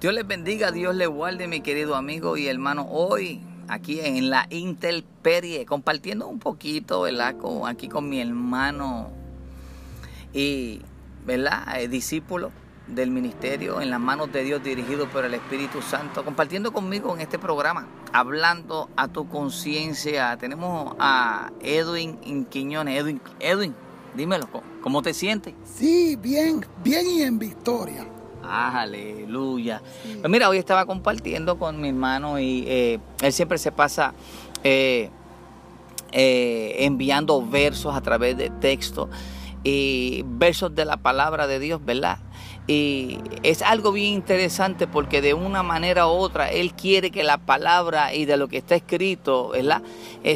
Dios les bendiga, Dios les guarde, mi querido amigo y hermano. Hoy, aquí en la Intelperie, compartiendo un poquito, ¿verdad? Con, aquí con mi hermano y, ¿verdad? Eh, discípulo del ministerio en las manos de Dios dirigido por el Espíritu Santo, compartiendo conmigo en este programa, hablando a tu conciencia. Tenemos a Edwin Quiñones. Edwin, Edwin, dímelo, ¿cómo te sientes? Sí, bien, bien y en victoria. Aleluya. Pues mira, hoy estaba compartiendo con mi hermano y eh, él siempre se pasa eh, eh, enviando versos a través de texto y versos de la palabra de Dios, ¿verdad? Y es algo bien interesante porque de una manera u otra Él quiere que la palabra y de lo que está escrito, ¿verdad?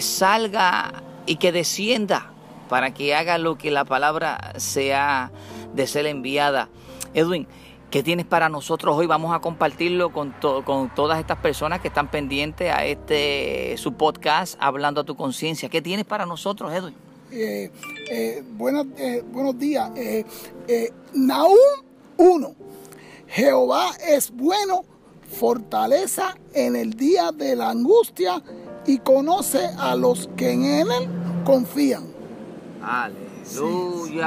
salga y que descienda para que haga lo que la palabra sea de ser enviada. Edwin, ¿Qué tienes para nosotros hoy? Vamos a compartirlo con, con todas estas personas que están pendientes a este su podcast Hablando a tu conciencia. ¿Qué tienes para nosotros, Edwin? Eh, eh, buenos, eh, buenos días. Naúm 1. Jehová es bueno, fortaleza en el día de la angustia y conoce a los que en él confían. Aleluya.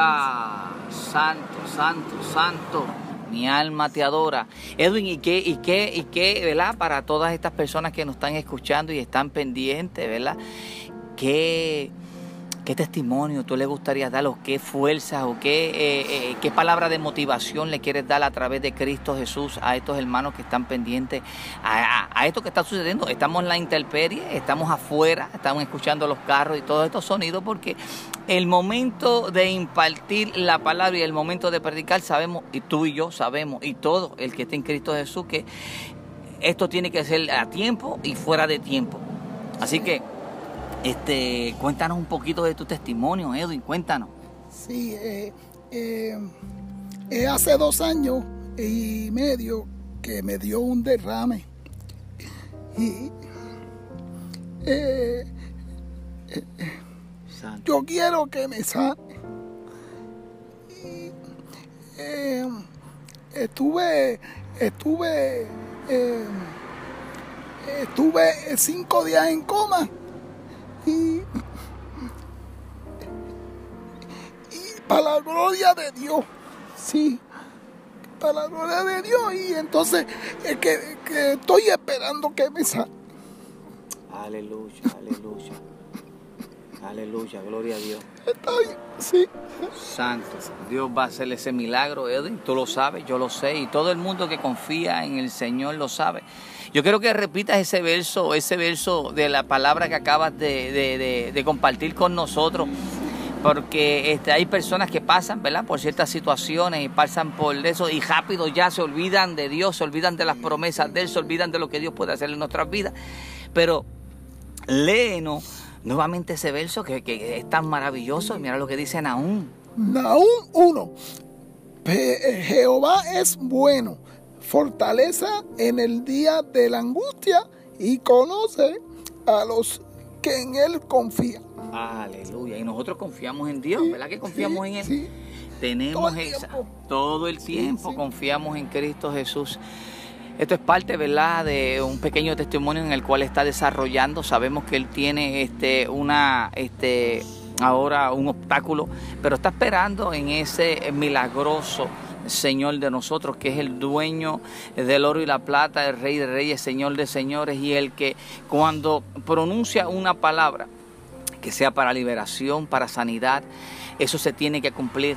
Santo, santo, santo mi alma te adora. Edwin, ¿y qué, y qué, y qué, verdad? Para todas estas personas que nos están escuchando y están pendientes, ¿verdad? ¿Qué, qué testimonio tú le gustaría dar o qué fuerza o qué, eh, eh, qué palabra de motivación le quieres dar a través de Cristo Jesús a estos hermanos que están pendientes a, esto que está sucediendo? Estamos en la intemperie, estamos afuera, estamos escuchando los carros y todos estos sonidos porque el momento de impartir la palabra y el momento de predicar sabemos, y tú y yo sabemos, y todo el que esté en Cristo Jesús, que esto tiene que ser a tiempo y fuera de tiempo. Así que este, cuéntanos un poquito de tu testimonio, Edwin, cuéntanos. Sí, eh, eh, eh, hace dos años y medio que me dio un derrame. Y yo quiero que me sane. estuve, estuve, estuve cinco días en coma y, para la gloria de Dios, sí, para la gloria de Dios. Y entonces es que, estoy esperando que me salga. Aleluya, aleluya. Aleluya, gloria a Dios. Estoy, sí. Santo, Dios va a hacer ese milagro, Edwin. Tú lo sabes, yo lo sé. Y todo el mundo que confía en el Señor lo sabe. Yo quiero que repitas ese verso, ese verso de la palabra que acabas de, compartir con nosotros porque este, hay personas que pasan, ¿verdad? Por ciertas situaciones y pasan por eso y rápido ya se olvidan de Dios, se olvidan de las promesas de Él, se olvidan de lo que Dios puede hacer en nuestras vidas. Pero léenos nuevamente ese verso que, es tan maravilloso. Mira lo que dice Nahum. Nahum 1. Jehová es bueno fortaleza en el día de la angustia y conoce a los que en Él confían. Aleluya. Y nosotros confiamos en Dios, ¿verdad que confiamos en Él? Tenemos todo esa, todo el tiempo confiamos en Cristo Jesús. Esto es parte, ¿verdad?, de un pequeño testimonio en el cual está desarrollando. Sabemos que él tiene este, una, este, ahora un obstáculo, pero está esperando en ese milagroso Señor de nosotros, que es el dueño del oro y la plata, el Rey de Reyes, Señor de Señores, y el que cuando pronuncia una palabra que sea para liberación, para sanidad, eso se tiene que cumplir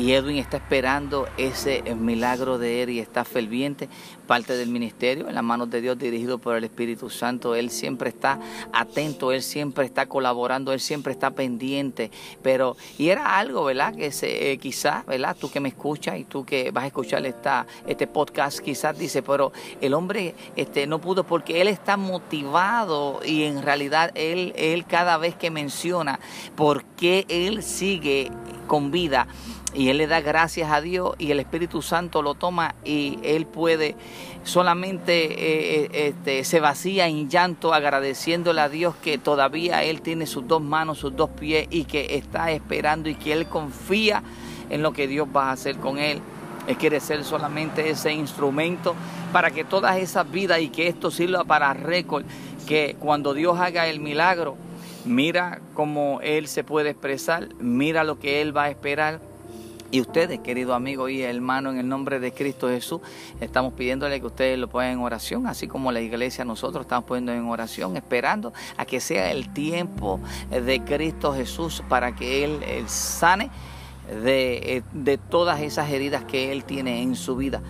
y Edwin está esperando ese milagro de él y está ferviente, parte del ministerio, en las manos de Dios dirigido por el Espíritu Santo. Él siempre está atento, él siempre está colaborando, él siempre está pendiente. Pero, y era algo, ¿verdad? Que eh, quizás, ¿verdad? Tú que me escuchas y tú que vas a escuchar esta, este podcast, quizás dice, pero el hombre este, no pudo porque él está motivado y en realidad él, él cada vez que menciona por qué él sigue con vida, y él le da gracias a Dios y el Espíritu Santo lo toma y él puede solamente eh, eh, este, se vacía en llanto agradeciéndole a Dios que todavía él tiene sus dos manos, sus dos pies y que está esperando y que él confía en lo que Dios va a hacer con él. Él quiere ser solamente ese instrumento para que todas esas vidas y que esto sirva para récord, que cuando Dios haga el milagro, mira cómo Él se puede expresar, mira lo que Él va a esperar. Y ustedes, querido amigo y hermano, en el nombre de Cristo Jesús, estamos pidiéndole que ustedes lo pongan en oración, así como la iglesia nosotros estamos poniendo en oración, esperando a que sea el tiempo de Cristo Jesús para que Él, sane de, eh, de todas esas heridas que Él tiene en su vida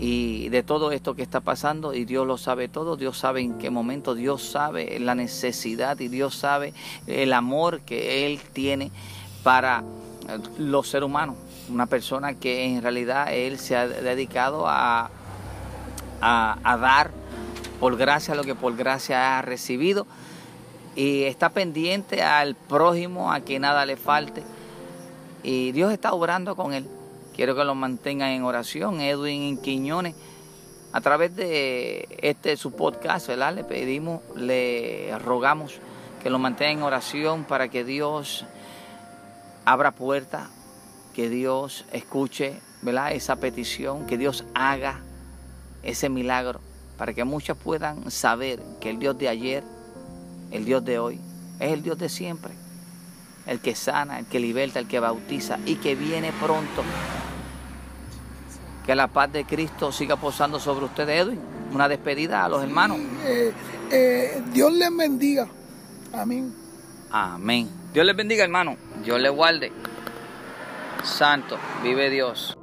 y de todo esto que está pasando y Dios lo sabe todo, Dios sabe en qué momento, Dios sabe la necesidad y Dios sabe el amor que Él tiene para eh, los seres humanos. Una persona que en realidad Él se ha dedicado a, dar por gracia lo que por gracia ha recibido y está pendiente al prójimo, a que nada le falte. Y Dios está obrando con Él. Quiero que lo mantengan en oración. Edwin Quiñones, a través de este su podcast, ¿verdad? le pedimos, le rogamos que lo mantengan en oración para que Dios abra puertas, que Dios escuche ¿verdad? esa petición, que Dios haga ese milagro, para que muchos puedan saber que el Dios de ayer, el Dios de hoy, es el Dios de siempre, el que sana, el que liberta, el que bautiza y que viene pronto que la paz de Cristo siga posando sobre ustedes, Edwin. Una despedida a los hermanos. Eh, eh, Dios les bendiga. Amén. Amén. Dios les bendiga, hermano. Dios les guarde. Santo, vive Dios.